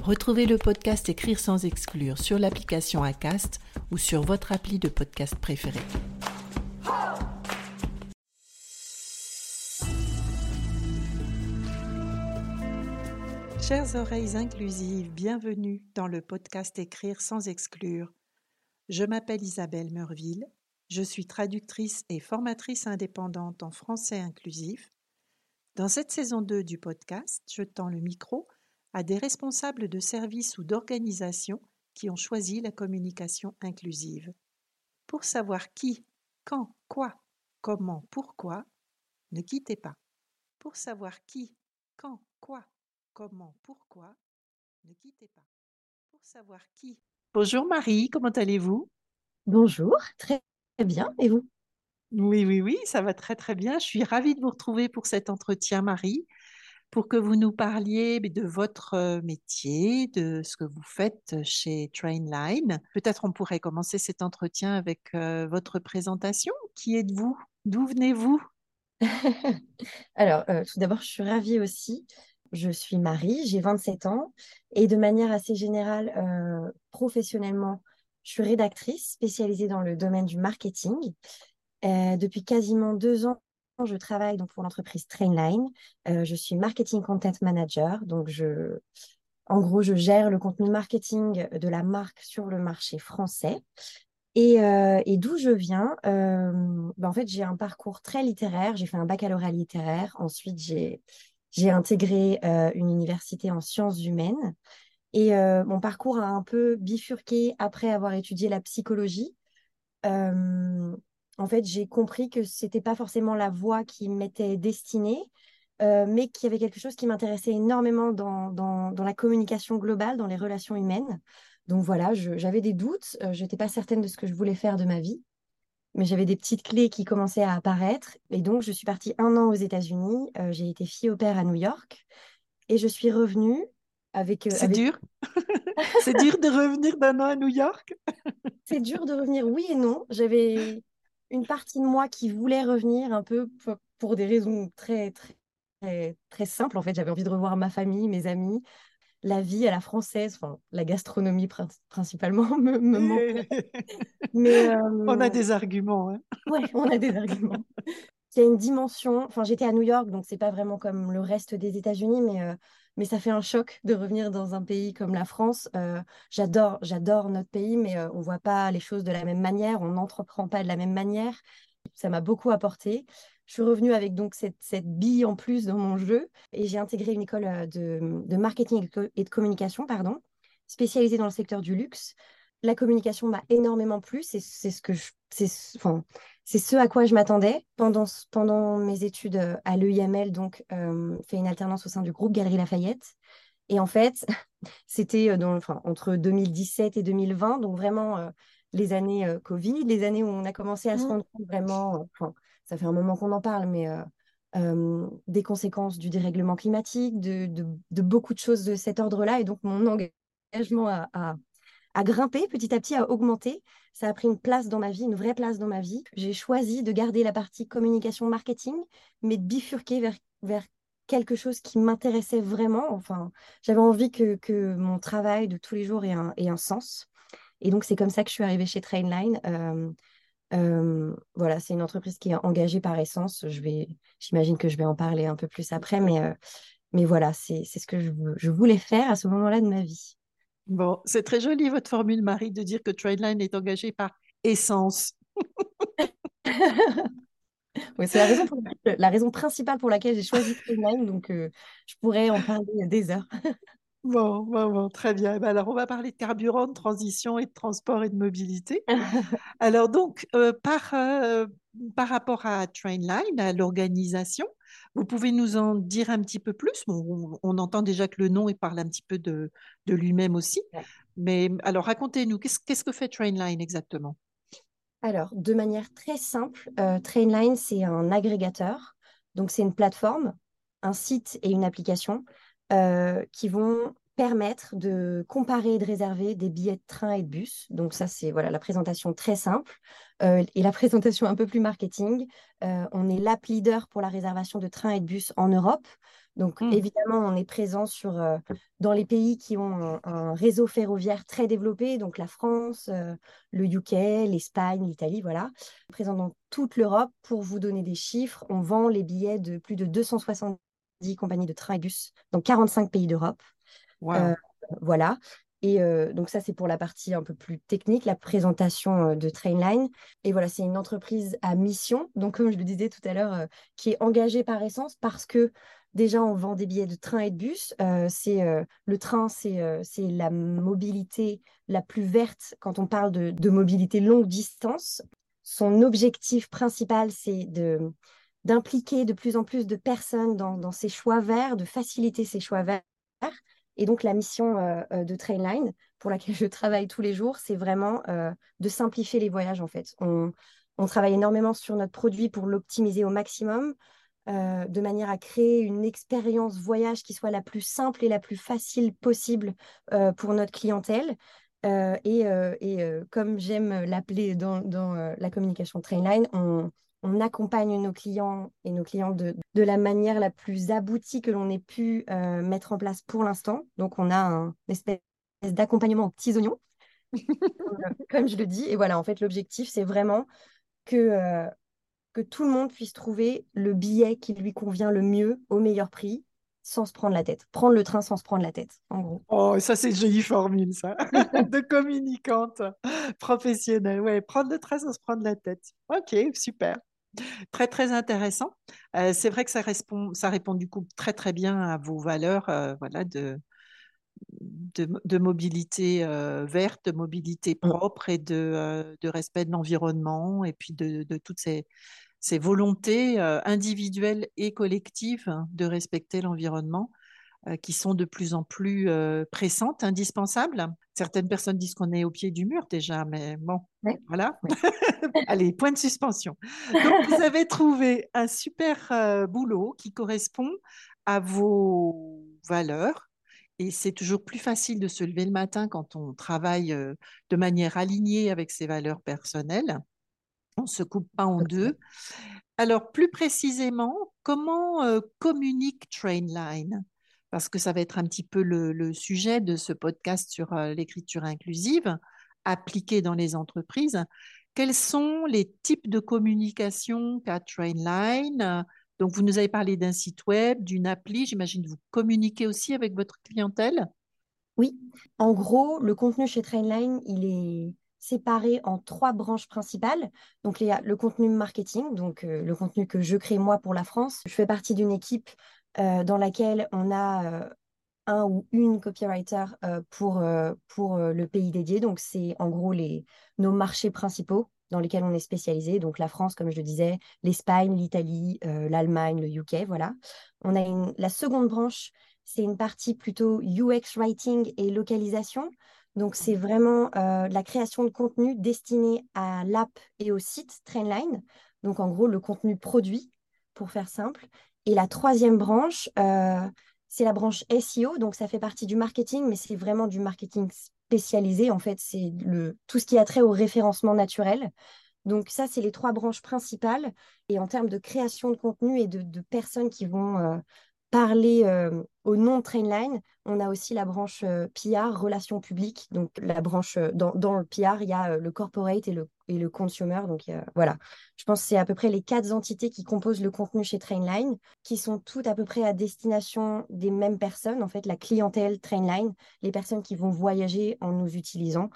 Retrouvez le podcast Écrire sans exclure sur l'application ACAST ou sur votre appli de podcast préféré. Chères oreilles inclusives, bienvenue dans le podcast Écrire sans exclure. Je m'appelle Isabelle Meurville, je suis traductrice et formatrice indépendante en français inclusif. Dans cette saison 2 du podcast, je tends le micro à des responsables de services ou d'organisations qui ont choisi la communication inclusive. Pour savoir qui, quand, quoi, comment, pourquoi, ne quittez pas. Pour savoir qui, quand, quoi, comment, pourquoi, ne quittez pas. Pour savoir qui. Bonjour Marie, comment allez-vous? Bonjour, très bien. Et vous? Oui, oui, oui, ça va très très bien. Je suis ravie de vous retrouver pour cet entretien, Marie pour que vous nous parliez de votre métier, de ce que vous faites chez Trainline. Peut-être on pourrait commencer cet entretien avec votre présentation. Qui êtes-vous? D'où venez-vous? Alors, tout d'abord, je suis ravie aussi. Je suis Marie, j'ai 27 ans et de manière assez générale, professionnellement, je suis rédactrice spécialisée dans le domaine du marketing. depuis quasiment deux ans, je travaille donc pour l'entreprise Trainline. Euh, je suis marketing content manager. Donc, je, en gros, je gère le contenu marketing de la marque sur le marché français. Et, euh, d'où je viens, euh, ben, en fait, j'ai un parcours très littéraire. J'ai fait un baccalauréat littéraire. Ensuite, j'ai, j'ai intégré une université en sciences humaines. Et mon parcours a un peu bifurqué après avoir étudié la psychologie en fait, j'ai compris que ce n'était pas forcément la voie qui m'était destinée, euh, mais qu'il y avait quelque chose qui m'intéressait énormément dans, dans, la communication globale, dans les relations humaines. Donc voilà, j'avais des doutes, euh, je n'étais pas certaine de ce que je voulais faire de ma vie, mais j'avais des petites clés qui commençaient à apparaître. Et donc, je suis partie un an aux États-Unis, euh, j'ai été fille au père à New York, et je suis revenue avec... C'est dur C'est dur de revenir d'un an à New York? C'est dur de revenir, oui et non. J'avais une partie de moi qui voulait revenir un peu pour, des raisons très, très, très, simples. En fait, j'avais envie de revoir ma famille, mes amis, la vie à la française, enfin, la gastronomie principalement me, me manque. Mais, on a euh, des arguments. Hein. Ouais, on a des arguments. Il y a une dimension. Enfin, j'étais à New York, donc c'est pas vraiment comme le reste des États-Unis, mais euh, mais ça fait un choc de revenir dans un pays comme la France. Euh, j'adore, j'adore notre pays, mais euh, on ne voit pas les choses de la même manière, on n'entreprend pas de la même manière. Ça m'a beaucoup apporté. Je suis revenue avec donc cette, cette bille en plus dans mon jeu et j'ai intégré une école euh, de, de, marketing et de communication, pardon, spécialisée dans le secteur du luxe. La communication m'a énormément plu, c'est ce que je, c'est ce à quoi je m'attendais pendant, pendant mes études euh, à l'EIML, donc euh, fait une alternance au sein du groupe Galerie Lafayette. Et en fait, c'était euh, enfin, entre 2017 et 2020, donc vraiment les années Covid, les années où on a commencé à se mmh. rendre compte vraiment, enfin, ça fait un moment qu'on en parle, mais des conséquences du dérèglement climatique, de, de, beaucoup de choses de cet ordre-là. Et donc, mon engagement a, a grimpé petit à petit, a augmenté. Ça a pris une place dans ma vie, une vraie place dans ma vie. J'ai choisi de garder la partie communication marketing, mais de bifurquer vers, vers quelque chose qui m'intéressait vraiment. Enfin, j'avais envie que, que, mon travail de tous les jours ait un, un sens. Et donc, c'est comme ça que je suis arrivée chez Trainline. Euh, euh, voilà, c'est une entreprise qui est engagée par essence. Je vais, j'imagine que je vais en parler un peu plus après, mais, euh, mais voilà, c'est ce que je, voulais faire à ce moment-là de ma vie. Bon, c'est très joli votre formule, Marie, de dire que Trainline est engagé par essence. oui, c'est la raison, la raison principale pour laquelle j'ai choisi Trainline, donc euh, je pourrais en parler des heures. Bon, bon, bon, très bien. Ben, alors, on va parler de carburant, de transition et de transport et de mobilité. Alors, donc, euh, par, euh, par rapport à Trainline, à l'organisation, vous pouvez nous en dire un petit peu plus? On, entend déjà que le nom il parle un petit peu de, de lui-même aussi. Mais alors racontez-nous, qu'est-ce, qu'est-ce que fait Trainline exactement? Alors, de manière très simple, Trainline, c'est un agrégateur. Donc, c'est une plateforme, un site et une application qui vont permettre de comparer et de réserver des billets de train et de bus. Donc ça, c'est voilà la présentation très simple. Euh, et la présentation un peu plus marketing, euh, on est l'app leader pour la réservation de trains et de bus en Europe. Donc mmh. évidemment, on est présent sur, euh, dans les pays qui ont un, réseau ferroviaire très développé, donc la France, le UK, l'Espagne, l'Italie, voilà. Présent dans toute l'Europe. Pour vous donner des chiffres, on vend les billets de plus de 270 compagnies de trains et bus dans 45 pays d'Europe. Euh, voilà. Et euh, donc ça, c'est pour la partie un peu plus technique, la présentation euh, de Trainline. Et voilà, c'est une entreprise à mission, donc comme je le disais tout à l'heure, qui est engagée par essence parce que déjà, on vend des billets de train et de bus. c'est le train, c'est la mobilité la plus verte quand on parle de, mobilité longue distance. Son objectif principal, c'est de d'impliquer de plus en plus de personnes dans ces choix verts, de faciliter ces choix verts et donc, la mission euh, euh, de Trainline, pour laquelle je travaille tous les jours, c'est vraiment euh, de simplifier les voyages, en fait. On, travaille énormément sur notre produit pour l'optimiser au maximum, de manière à créer une expérience voyage qui soit la plus simple et la plus facile possible pour notre clientèle. et, comme j'aime l'appeler dans, dans la communication Trainline, on, on accompagne nos clients et nos clientes de, la manière la plus aboutie que l'on ait pu euh, mettre en place pour l'instant. Donc, on a un espèce d'accompagnement aux petits oignons, comme je le dis. Et voilà, en fait, l'objectif, c'est vraiment que, euh, que tout le monde puisse trouver le billet qui lui convient le mieux au meilleur prix sans se prendre la tête. Prendre le train sans se prendre la tête, en gros. Oh, ça, c'est une jolie formule, ça, de communicante professionnelle. Ouais, prendre le train sans se prendre la tête. Ok, super. Très, très intéressant. Euh, c'est vrai que ça répond, ça répond du coup très, très bien à vos valeurs euh, voilà, de, de, mobilité euh, verte, de mobilité mmh. propre et de, de respect de l'environnement et puis de, de toutes ces, ces volontés individuelles et collectives de respecter l'environnement. Euh, qui sont de plus en plus euh, pressantes, indispensables. Certaines personnes disent qu'on est au pied du mur déjà, mais bon, voilà. Allez, point de suspension. Donc, vous avez trouvé un super euh, boulot qui correspond à vos valeurs. Et c'est toujours plus facile de se lever le matin quand on travaille de manière alignée avec ses valeurs personnelles. On ne se coupe pas en deux. Alors, plus précisément, comment communique Trainline? Parce que ça va être un petit peu le, sujet de ce podcast sur euh, l'écriture inclusive appliquée dans les entreprises. Quels sont les types de communication qu'a Trainline? Donc, vous nous avez parlé d'un site web, d'une appli. J'imagine que vous communiquez aussi avec votre clientèle? Oui. En gros, le contenu chez Trainline, il est séparé en trois branches principales. Donc, il y a le contenu marketing, donc euh, le contenu que je crée moi pour la France. Je fais partie d'une équipe dans laquelle on a euh, un ou une copywriter euh, pour, pour le pays dédié. Donc, c'est en gros les, nos marchés principaux dans lesquels on est spécialisé. Donc, la France, comme je le disais, l'Espagne, l'Italie, l'Allemagne, le UK, voilà. On a la seconde branche, c'est une partie plutôt UX writing et localisation. Donc, c'est vraiment la création de contenu destiné à l'app et au site Trainline. Donc, en gros, le contenu produit, pour faire simple. Et la troisième branche, euh, c'est la branche SEO. Donc, ça fait partie du marketing, mais c'est vraiment du marketing spécialisé. En fait, c'est tout ce qui a trait au référencement naturel. Donc, ça, c'est les trois branches principales. Et en termes de création de contenu et de, personnes qui vont euh, parler euh, au nom de Trainline, on a aussi la branche euh, PR, relations publiques. Donc, la branche, euh, dans, le PR, il y a le corporate et le, et le consumer. Donc, voilà. Je pense que c'est à peu près les quatre entités qui composent le contenu chez Trainline, qui sont toutes à peu près à destination des mêmes personnes. En fait, la clientèle Trainline, les personnes qui vont voyager en nous utilisant.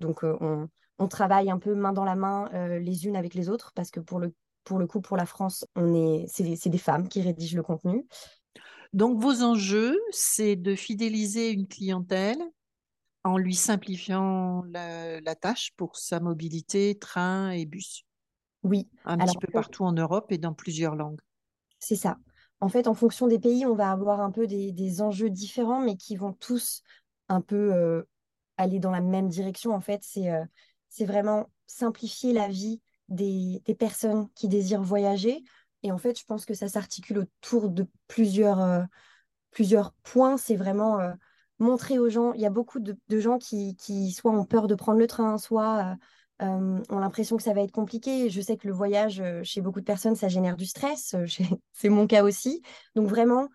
Donc, on, on, travaille un peu main dans la main les unes avec les autres parce que pour le pour le coup, pour la France, on est, c'est des femmes qui rédigent le contenu. Donc, vos enjeux, c'est de fidéliser une clientèle en lui simplifiant la, tâche pour sa mobilité, train et bus. Oui. Un petit peu partout en Europe et dans plusieurs langues. C'est ça. En fait, en fonction des pays, on va avoir un peu des, enjeux différents, mais qui vont tous un peu euh, aller dans la même direction. En fait, c'est euh, c'est vraiment simplifier la vie des, personnes qui désirent voyager. Et en fait, je pense que ça s'articule autour de plusieurs, euh, plusieurs points. C'est vraiment euh, montrer aux gens, il y a beaucoup de, gens qui, qui, soit ont peur de prendre le train, soit euh, ont l'impression que ça va être compliqué. Je sais que le voyage, chez beaucoup de personnes, ça génère du stress. C'est mon cas aussi. Donc vraiment,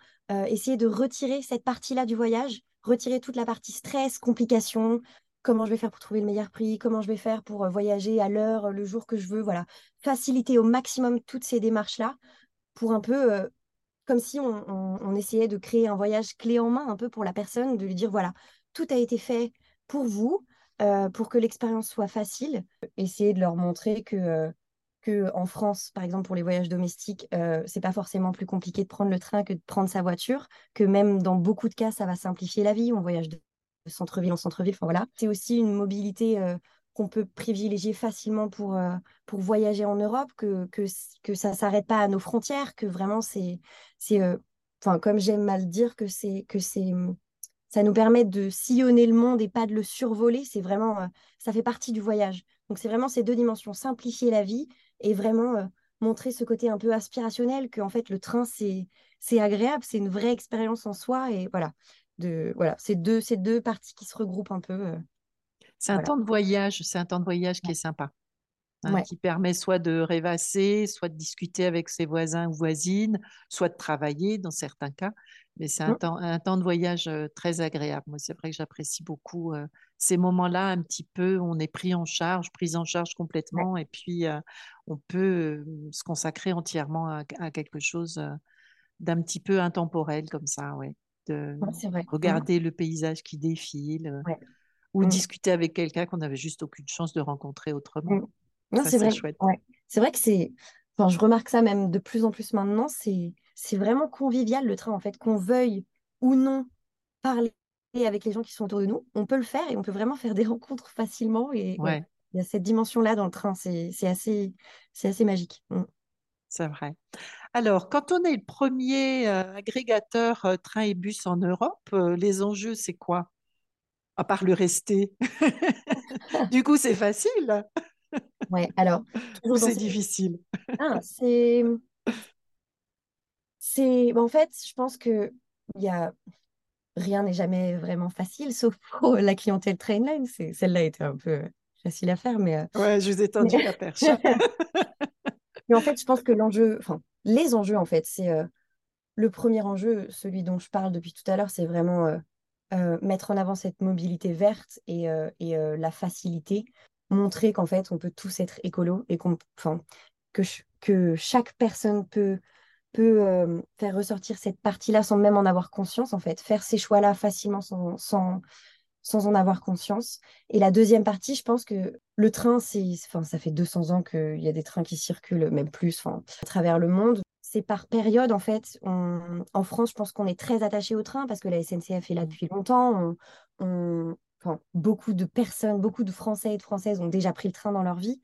essayer de retirer cette partie-là du voyage, retirer toute la partie stress, complications, comment je vais faire pour trouver le meilleur prix, comment je vais faire pour voyager à l'heure, le jour que je veux, voilà. Faciliter au maximum toutes ces démarches-là pour un peu, comme si on, essayait de créer un voyage clé en main un peu pour la personne, de lui dire, voilà, tout a été fait pour vous, pour que l'expérience soit facile. Essayer de leur montrer que, que en France, par exemple, pour les voyages domestiques, c'est pas forcément plus compliqué de prendre le train que de prendre sa voiture, que même dans beaucoup de cas, ça va simplifier la vie. On voyage centre-ville en centre-ville. Enfin, voilà. C'est aussi une mobilité euh, qu'on peut privilégier facilement pour, euh, pour voyager en Europe, que, que, que ça ne s'arrête pas à nos frontières, que vraiment c'est, c'est euh, comme j'aime mal dire, que c'est, que c'est, ça nous permet de sillonner le monde et pas de le survoler. C'est vraiment, ça fait partie du voyage. Donc c'est vraiment ces deux dimensions, simplifier la vie et vraiment montrer ce côté un peu aspirationnel, que en fait le train c'est, c'est agréable, c'est une vraie expérience en soi et voilà de voilà, c'est deux, ces deux parties qui se regroupent un peu. Euh, c'est un temps de voyage, c'est un temps de voyage qui est sympa, hein, qui permet soit de rêvasser, soit de discuter avec ses voisins ou voisines, soit de travailler dans certains cas. Mais c'est un, mmh. temps, un temps de voyage euh, très agréable. Moi, c'est vrai que j'apprécie beaucoup euh, ces moments-là, un petit peu, on est pris en charge, pris en charge complètement, et puis on peut se consacrer entièrement à, à quelque chose d'un petit peu intemporel comme ça, ouais de mmh. regarder le paysage qui défile euh, ou mmh. discuter avec quelqu'un qu'on n'avait juste aucune chance de rencontrer autrement. Mmh. c'est vrai. Chouette. C'est vrai que c'est. Enfin, je remarque ça même de plus en plus maintenant. C'est c'est vraiment convivial le train en fait, qu'on veuille ou non parler avec les gens qui sont autour de nous, on peut le faire et on peut vraiment faire des rencontres facilement. Et il y a cette dimension-là dans le train, c'est assez, assez magique. C'est vrai. Alors, quand on est le premier euh, agrégateur euh, train et bus en Europe, euh, les enjeux, c'est quoi? À part le rester. du coup, c'est facile. Oui, alors. C'est difficile? Ah, c'est. C'est. En fait, je pense que y a rien n'est jamais vraiment facile, sauf pour la clientèle Trainline. Celle-là était un peu facile à faire, mais. Ouais, je vous ai tendu la perche. Mais en fait, je pense que l'enjeu, enfin, les enjeux, en fait, c'est euh, le premier enjeu, celui dont je parle depuis tout à l'heure, c'est vraiment euh, euh, mettre en avant cette mobilité verte et, la facilité, montrer qu'en fait, on peut tous être écolo et qu'on, que, que chaque personne peut peut faire ressortir cette partie-là sans même en avoir conscience, en fait, faire ces choix-là facilement sans, sans en avoir conscience. Et la deuxième partie, je pense que le train, c'est, enfin, ça fait 200 ans qu'il y a des trains qui circulent, même plus, enfin, à travers le monde. C'est par période, en fait. en France, je pense qu'on est très attaché au train parce que la SNCF est là depuis longtemps. On, enfin, beaucoup de personnes, beaucoup de Français et de Françaises ont déjà pris le train dans leur vie.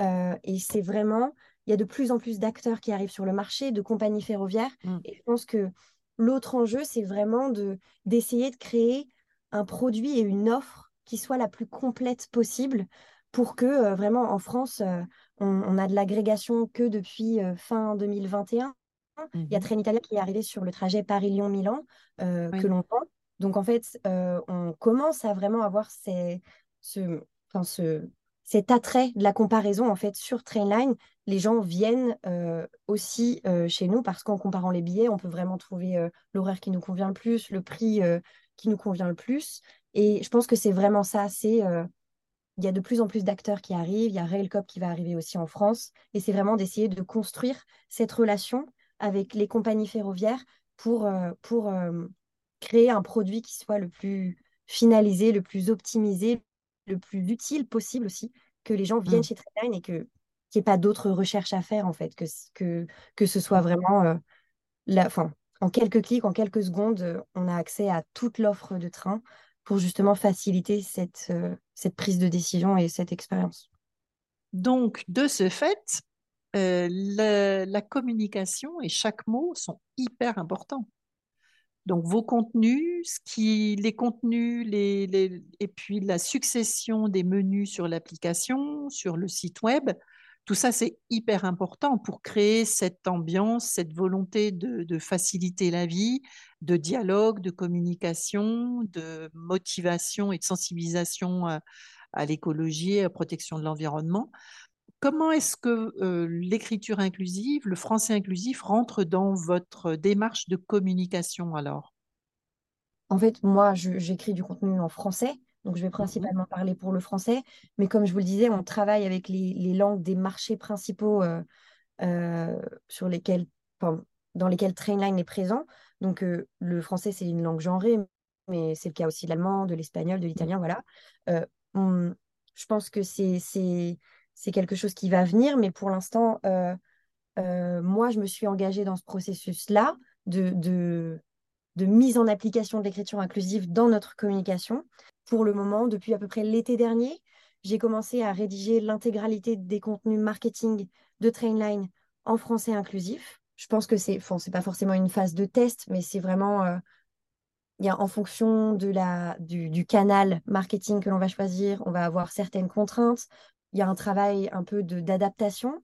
Euh, et c'est vraiment, il y a de plus en plus d'acteurs qui arrivent sur le marché, de compagnies ferroviaires. Mmh. Et je pense que l'autre enjeu, c'est vraiment de, d'essayer de créer un produit et une offre qui soit la plus complète possible pour que euh, vraiment en France, euh, on, a de l'agrégation que depuis euh, fin 2021. Il y a mmh Trenitalia qui est arrivé sur le trajet Paris-Lyon-Milan que l'on prend. Donc en fait, on commence à vraiment avoir ces, ce, enfin, ce, cet attrait de la comparaison en fait sur Trainline. Les gens viennent aussi chez nous parce qu'en comparant les billets, on peut vraiment trouver l'horaire qui nous convient le plus, le prix qui nous convient le plus. Et je pense que c'est vraiment ça. C'est euh, il y a de plus en plus d'acteurs qui arrivent. Il y a Railcop qui va arriver aussi en France. Et c'est vraiment d'essayer de construire cette relation avec les compagnies ferroviaires pour, euh, pour euh, créer un produit qui soit le plus finalisé, le plus optimisé, le plus utile possible aussi, que les gens viennent mmh. chez Trainline et que qu'il n'y ait pas d'autres recherches à faire en fait, que, que, que ce soit vraiment la, fin, en quelques clics, en quelques secondes, euh, on a accès à toute l'offre de train pour justement faciliter cette, euh, prise de décision et cette expérience. Donc, de ce fait, euh, la, communication et chaque mot sont hyper importants. Donc vos contenus, les contenus, et puis la succession des menus sur l'application, sur le site web, tout ça c'est hyper important pour créer cette ambiance, cette volonté de, faciliter la vie, de dialogue, de communication, de motivation et de sensibilisation à, à l'écologie, à la protection de l'environnement. Comment est-ce que euh, l'écriture inclusive, le français inclusif rentre dans votre démarche de communication alors? En fait, moi, j'écris du contenu en français, donc je vais principalement mmh. parler pour le français, mais comme je vous le disais, on travaille avec les, les langues des marchés principaux euh, euh, sur lesquels, enfin, dans lesquels Trainline est présent. Donc le français, c'est une langue genrée, mais c'est le cas aussi de l'allemand, de l'espagnol, de l'italien, voilà. On, je pense que c'est quelque chose qui va venir, mais pour l'instant, euh, euh, moi, je me suis engagée dans ce processus-là de, de, de, mise en application de l'écriture inclusive dans notre communication. Pour le moment, depuis à peu près l'été dernier, j'ai commencé à rédiger l'intégralité des contenus marketing de Trainline en français inclusif. Je pense que c'est, bon, c'est pas forcément une phase de test, mais c'est vraiment, euh, y a en fonction de la, du, du canal marketing que l'on va choisir, on va avoir certaines contraintes il y a un travail un peu d'adaptation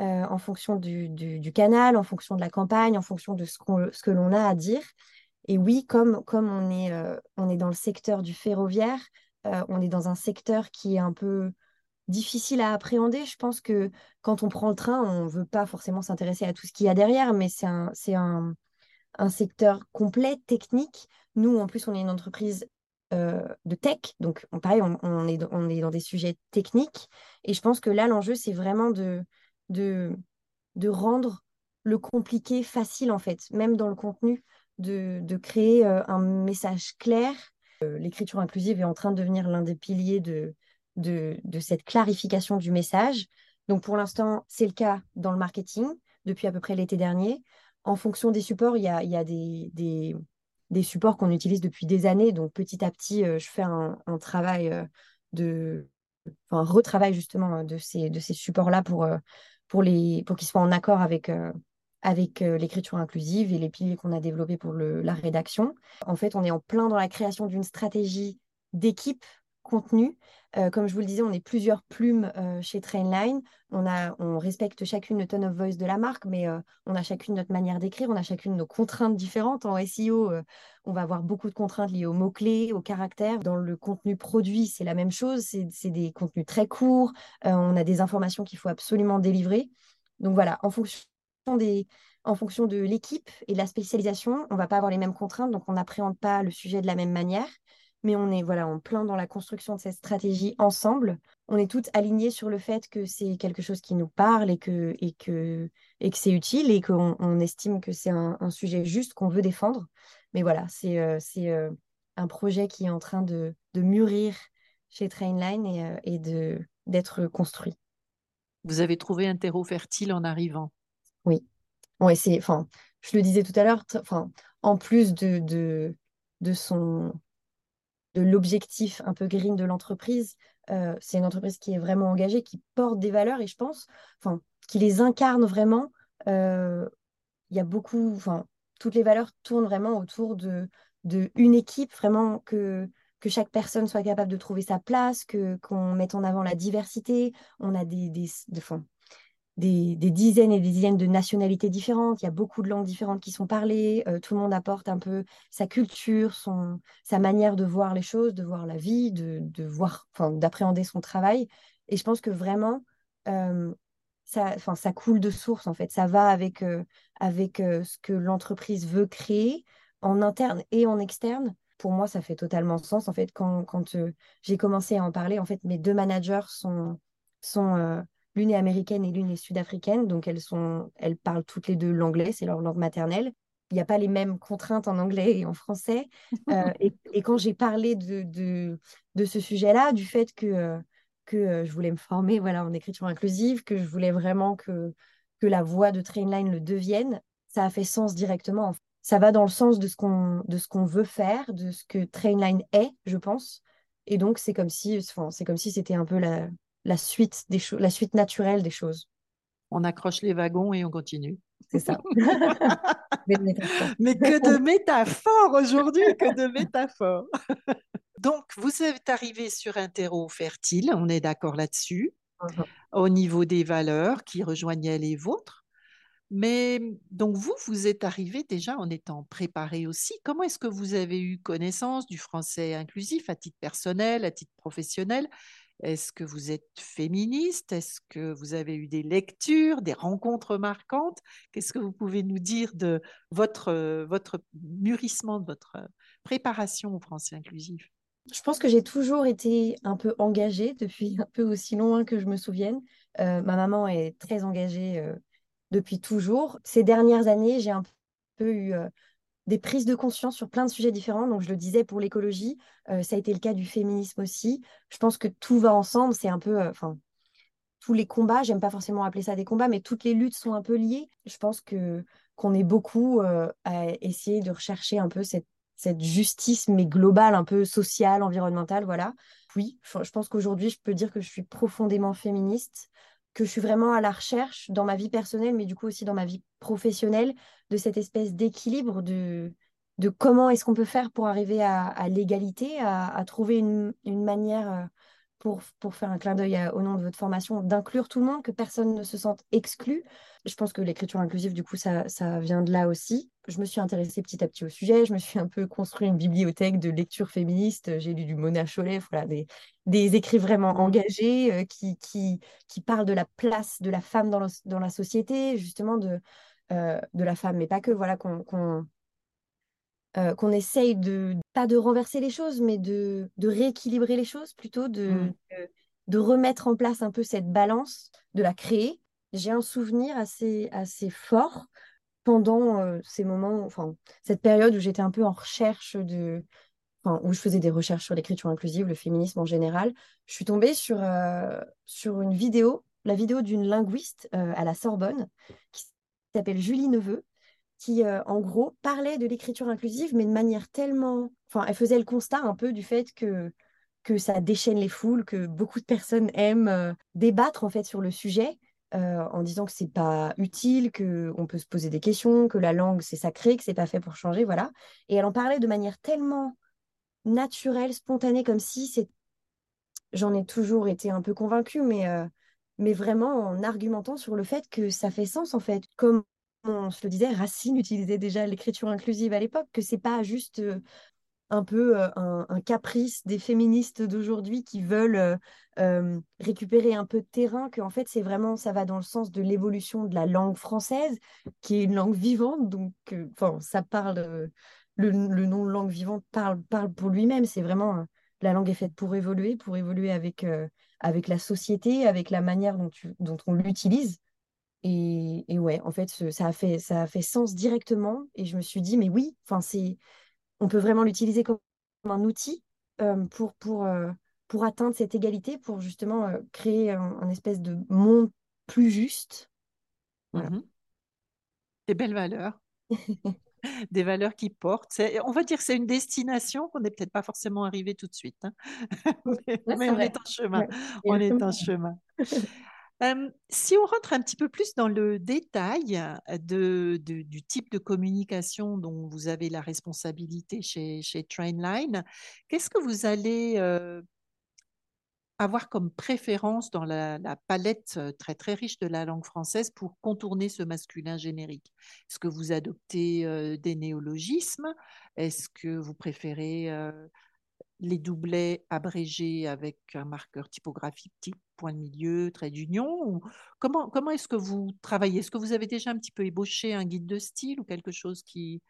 euh, en fonction du, du, canal, en fonction de la campagne, en fonction de ce, ce que l'on a à dire. Et oui, comme, comme on, est, euh, on est dans le secteur du ferroviaire, euh, on est dans un secteur qui est un peu difficile à appréhender. Je pense que quand on prend le train, on ne veut pas forcément s'intéresser à tout ce qu'il y a derrière, mais c'est un, un, un secteur complet, technique. Nous, en plus, on est une entreprise euh, de tech. Donc, pareil, on, est, on est dans des sujets techniques. Et je pense que là, l'enjeu, c'est vraiment de, de, de rendre le compliqué facile, en fait, même dans le contenu, de, créer euh, un message clair. Euh, l'écriture inclusive est en train de devenir l'un des piliers de, de, cette clarification du message. Donc, pour l'instant, c'est le cas dans le marketing depuis à peu près l'été dernier. En fonction des supports, il y a, il y a des, des supports qu'on utilise depuis des années. Donc petit à petit, euh, je fais un, travail de, enfin, retravail justement euh, de ces, de ces supports-là pour, pour, les, pour qu'ils soient en accord avec, avec l'écriture inclusive et les piliers qu'on a développés pour la rédaction. En fait, on est en plein dans la création d'une stratégie d'équipe contenu. Euh, comme je vous le disais, on est plusieurs plumes euh, chez Trainline. On, a, on respecte chacune le tone of voice de la marque, mais euh, on a chacune notre manière d'écrire, on a chacune nos contraintes différentes. En SEO, on va avoir beaucoup de contraintes liées aux mots-clés, aux caractères. Dans le contenu produit, c'est la même chose. C'est des contenus très courts. on a des informations qu'il faut absolument délivrer. Donc voilà, en fonction en fonction de l'équipe et de la spécialisation, on ne va pas avoir les mêmes contraintes, donc on n'appréhende pas le sujet de la même manière mais on est voilà en plein dans la construction de cette stratégie ensemble. On est toutes alignées sur le fait que c'est quelque chose qui nous parle et que, c'est utile et qu'on on estime que c'est un, sujet juste qu'on veut défendre. Mais voilà, c'est euh, euh, un projet qui est en train de, mûrir chez Trainline et, euh, d'être construit. Vous avez trouvé un terreau fertile en arrivant. Oui. Ouais, c'est, enfin, je le disais tout à l'heure, en plus de, de, son de l'objectif un peu green de l'entreprise. Euh, c'est une entreprise qui est vraiment engagée, qui porte des valeurs et je pense, enfin, qui les incarne vraiment. Euh, il y a beaucoup, enfin, toutes les valeurs tournent vraiment autour de, de une équipe, vraiment que que chaque personne soit capable de trouver sa place, que qu'on mette en avant la diversité. On a des, des, de, des, dizaines et des dizaines de nationalités différentes. Il y a beaucoup de langues différentes qui sont parlées. Euh, tout le monde apporte un peu sa culture, son, sa manière de voir les choses, de voir la vie, de, de voir, d'appréhender son travail. Et je pense que vraiment, euh, ça, ça coule de source en fait. Ça va avec, euh, avec ce que l'entreprise veut créer en interne et en externe. Pour moi, ça fait totalement sens. En fait, quand, quand j'ai commencé à en parler, en fait, mes deux managers sont, sont L'une est américaine et l'une est sud-africaine, donc elles, sont, elles parlent toutes les deux l'anglais, c'est leur langue maternelle. Il n'y a pas les mêmes contraintes en anglais et en français. Euh, et, quand j'ai parlé de, de, de ce sujet-là, du fait que, euh, que euh, je voulais me former voilà, en écriture inclusive, que je voulais vraiment que, que la voix de Trainline le devienne, ça a fait sens directement. Ça va dans le sens de ce qu'on qu'on veut faire, de ce que Trainline est, je pense. Et donc, c'est comme si c'est comme si c'était un peu la, la suite, des la suite naturelle des choses. On accroche les wagons et on continue. c'est ça. Mais que de métaphores aujourd'hui, que de métaphores. Donc, vous êtes arrivé sur un terreau fertile, on est d'accord là-dessus, au niveau des valeurs qui rejoignaient les vôtres. Mais donc vous, vous êtes arrivé déjà en étant préparé aussi. Comment est-ce que vous avez eu connaissance du français inclusif à titre personnel, à titre professionnel? Est-ce que vous êtes féministe? Est-ce que vous avez eu des lectures, des rencontres marquantes? Qu'est-ce que vous pouvez nous dire de votre, votre mûrissement, de votre préparation au français inclusif? Je pense que j'ai toujours été un peu engagée depuis un peu aussi loin que je me souvienne. Euh, ma maman est très engagée euh, depuis toujours. Ces dernières années, j'ai un peu eu euh, des prises de conscience sur plein de sujets différents. Donc, je le disais pour l'écologie, euh, ça a été le cas du féminisme aussi. Je pense que tout va ensemble. C'est un peu, euh, enfin, tous les combats, j'aime pas forcément appeler ça des combats, mais toutes les luttes sont un peu liées. Je pense que qu'on est beaucoup à essayer de rechercher un peu cette, cette justice, mais globale, un peu sociale, environnementale, voilà. Oui, je pense qu'aujourd'hui, je peux dire que je suis profondément féministe que je suis vraiment à la recherche dans ma vie personnelle, mais du coup aussi dans ma vie professionnelle, de cette espèce d'équilibre de, comment est-ce qu'on peut faire pour arriver à, l'égalité, à, trouver une, une manière euh, pour, pour faire un clin d'œil au nom de votre formation, d'inclure tout le monde, que personne ne se sente exclu. Je pense que l'écriture inclusive, du coup, ça, ça vient de là aussi. Je me suis intéressée petit à petit au sujet. Je me suis un peu construit une bibliothèque de lecture féministe. J'ai lu du Mona Chollet, voilà, des, des écrits vraiment engagés euh, qui, qui, qui parlent de la place de la femme dans, dans la société, justement de, euh, de la femme, mais pas que, voilà, qu'on euh, qu'on essaye de, pas de renverser les choses, mais de, de rééquilibrer les choses, plutôt de, mm. de, remettre en place un peu cette balance, de la créer. J'ai un souvenir assez, assez fort pendant euh, ces moments, enfin, cette période où j'étais un peu en recherche de, enfin, où je faisais des recherches sur l'écriture inclusive, le féminisme en général. Je suis tombée sur, euh, sur une vidéo, la vidéo d'une linguiste à la Sorbonne qui s'appelle Julie Neveu, qui, euh, en gros, parlait de l'écriture inclusive, mais de manière tellement... Enfin, elle faisait le constat un peu du fait que, que ça déchaîne les foules, que beaucoup de personnes aiment euh, débattre, en fait, sur le sujet, euh, en disant que c'est pas utile, qu'on peut se poser des questions, que la langue, c'est sacré, que c'est pas fait pour changer, voilà. Et elle en parlait de manière tellement naturelle, spontanée, comme si c'est... J'en ai toujours été un peu convaincue, mais mais vraiment en argumentant sur le fait que ça fait sens en fait. Comme on se le disait, Racine utilisait déjà l'écriture inclusive à l'époque, que c'est pas juste un peu un, caprice des féministes d'aujourd'hui qui veulent récupérer un peu de terrain, que en fait c'est vraiment ça va dans le sens de l'évolution de la langue française, qui est une langue vivante, donc enfin ça parle le, nom langue vivante parle, parle pour lui-même, c'est vraiment la langue est faite pour évoluer, pour évoluer avec avec la société, avec la manière dont on l'utilise. Et, et, ouais, en fait, ça a fait, ça a fait sens directement. Et je me suis dit, mais oui, c'est, on peut vraiment l'utiliser comme un outil euh, pour, pour, euh, pour atteindre cette égalité, pour justement euh, créer un, espèce de monde plus juste. Mmh Des belles valeurs. Des valeurs qui portent. On va dire que c'est une destination qu'on n'est peut-être pas forcément arrivé tout de suite. Hein. mais, on est en chemin. On est en chemin si on rentre un petit peu plus dans le détail du type de communication dont vous avez la responsabilité chez Trainline, qu'est-ce que vous allez avoir comme préférence dans la, palette très très riche de la langue française pour contourner ce masculin générique? Est-ce que vous adoptez des néologismes? Est-ce que vous préférez les doublets abrégés avec un marqueur typographique type point de milieu, trait d'union Comment, comment est-ce que vous travaillez? Est-ce que vous avez déjà un petit peu ébauché un guide de style ou quelque chose qui,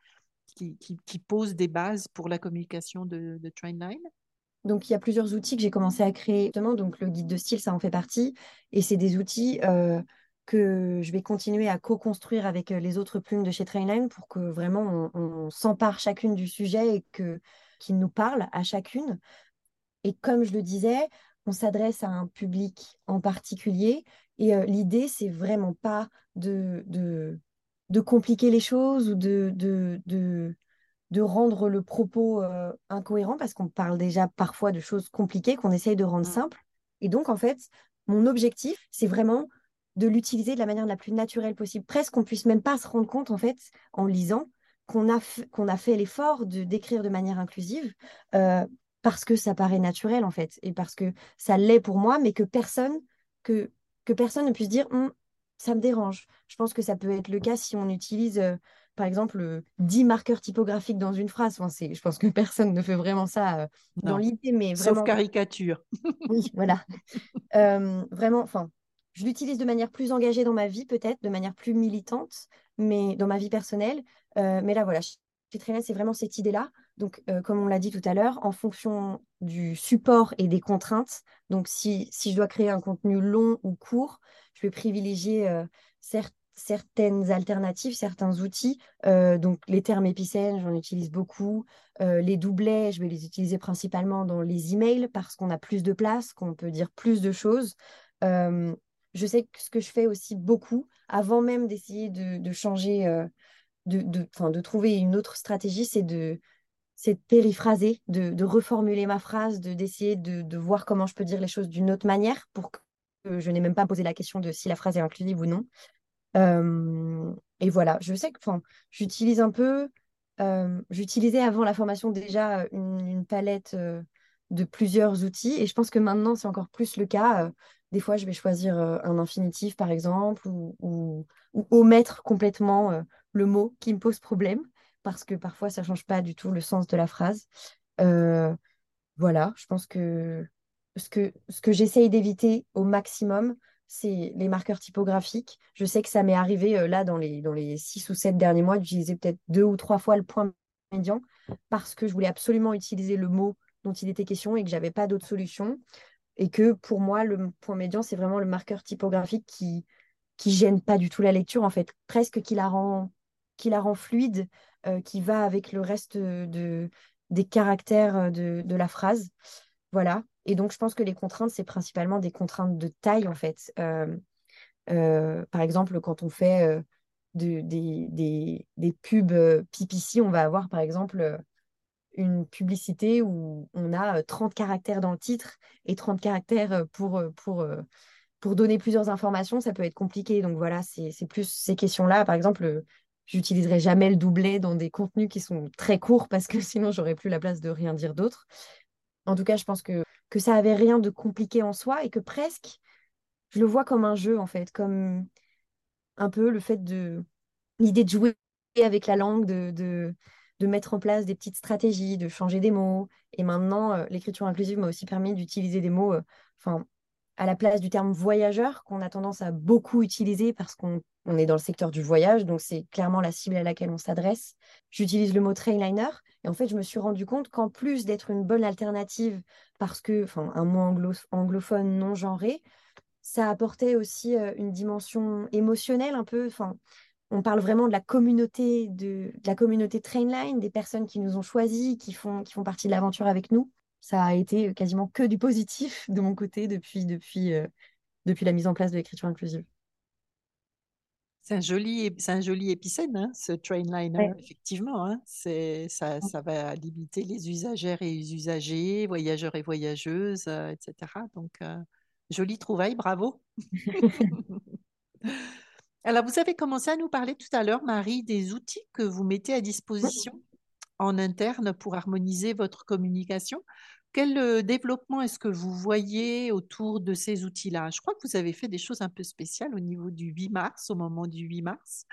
qui, pose des bases pour la communication de, de Trainline? Donc, il y a plusieurs outils que j'ai commencé à créer. Justement, donc le guide de style, ça en fait partie. Et c'est des outils euh, que je vais continuer à co-construire avec euh, les autres plumes de chez Trainline pour que vraiment on, on s'empare chacune du sujet et que qui nous parle à chacune. Et comme je le disais, on s'adresse à un public en particulier. Et euh, l'idée, c'est vraiment pas de, de, de, compliquer les choses ou de, de, de, rendre le propos euh, incohérent, parce qu'on parle déjà parfois de choses compliquées qu'on essaye de rendre mmh. simples. Et donc, en fait, mon objectif, c'est vraiment de l'utiliser de la manière la plus naturelle possible. Presque qu'on puisse même pas se rendre compte, en fait, en lisant, qu'on a, qu'on a fait l'effort de d'écrire de manière inclusive euh, parce que ça paraît naturel, en fait, et parce que ça l'est pour moi, mais que personne, que, que personne ne puisse dire hum, ça me dérange. Je pense que ça peut être le cas si on utilise, euh, par exemple, 10 marqueurs typographiques dans une phrase. Enfin, je pense que personne ne fait vraiment ça euh, dans l'idée, mais vraiment. Sauf caricature. oui, voilà. vraiment, enfin, je l'utilise de manière plus engagée dans ma vie, peut-être, de manière plus militante, mais dans ma vie personnelle. Euh, mais là, voilà, chez Trainline, c'est vraiment cette idée-là. Donc, euh, comme on l'a dit tout à l'heure, en fonction du support et des contraintes, donc si, si je dois créer un contenu long ou court, je vais privilégier euh, certaines alternatives, certains outils. donc, les termes épicènes, j'en utilise beaucoup. les doublets, je vais les utiliser principalement dans les emails parce qu'on a plus de place, qu'on peut dire plus de choses je sais que ce que je fais aussi beaucoup, avant même d'essayer de, changer, euh, de, trouver une autre stratégie, c'est de, périphraser, de, reformuler ma phrase, d'essayer de, voir comment je peux dire les choses d'une autre manière pour que je n'ai même pas posé la question de si la phrase est inclusive ou non. Euh, et voilà, je sais que j'utilise un peu, euh, j'utilisais avant la formation déjà une, palette de plusieurs outils et je pense que maintenant c'est encore plus le cas. Des fois, je vais choisir euh, un infinitif, par exemple, ou, omettre complètement euh, le mot qui me pose problème, parce que parfois, ça ne change pas du tout le sens de la phrase. Euh, voilà, je pense que ce que, j'essaye d'éviter au maximum, c'est les marqueurs typographiques. Je sais que ça m'est arrivé là dans les, dans les six ou sept derniers mois d'utiliser peut-être deux ou trois fois le point médian parce que je voulais absolument utiliser le mot dont il était question et que j'avais pas d'autre solution et que pour moi, le point médian, c'est vraiment le marqueur typographique qui qui gêne pas du tout la lecture, en fait, presque qui la rend, qui la rend fluide, euh, qui va avec le reste de, des caractères de, de, la phrase. Voilà. Et donc, je pense que les contraintes, c'est principalement des contraintes de taille, en fait. Euh, euh, par exemple, quand on fait de, des, des, des, pubs PPC, on va avoir, par exemple, une publicité où on a 30 caractères dans le titre et 30 caractères pour, pour, pour donner plusieurs informations, ça peut être compliqué. Donc voilà, c'est plus ces questions-là. Par exemple, j'utiliserai jamais le doublet dans des contenus qui sont très courts parce que sinon, j'aurais plus la place de rien dire d'autre. En tout cas, je pense que, que ça avait rien de compliqué en soi et que presque, je le vois comme un jeu, en fait, comme un peu le fait de l'idée de jouer avec la langue, de, de mettre en place des petites stratégies, de changer des mots. Et maintenant, euh, l'écriture inclusive m'a aussi permis d'utiliser des mots, euh, à la place du terme voyageur, qu'on a tendance à beaucoup utiliser parce qu'on est dans le secteur du voyage, donc c'est clairement la cible à laquelle on s'adresse. J'utilise le mot trainliner, et en fait, je me suis rendu compte qu'en plus d'être une bonne alternative, parce que, enfin, un mot anglophone non genré, ça apportait aussi euh, une dimension émotionnelle un peu, enfin, on parle vraiment de la communauté de, la communauté Trainline, des personnes qui nous ont choisis, qui font, qui font partie de l'aventure avec nous. Ça a été quasiment que du positif de mon côté depuis, depuis, euh, depuis la mise en place de l'écriture inclusive. C'est un joli, c'est un joli épicène, hein, ce Trainliner, effectivement. Hein. c'est, ça, ça va limiter les usagères et les usagers, voyageurs et voyageuses, euh, etc. Donc, euh, jolie trouvaille, bravo. Alors, vous avez commencé à nous parler tout à l'heure, Marie, des outils que vous mettez à disposition en interne pour harmoniser votre communication. Quel euh, développement est-ce que vous voyez autour de ces outils-là? Je crois que vous avez fait des choses un peu spéciales au niveau du 8 mars, au moment du 8 mars.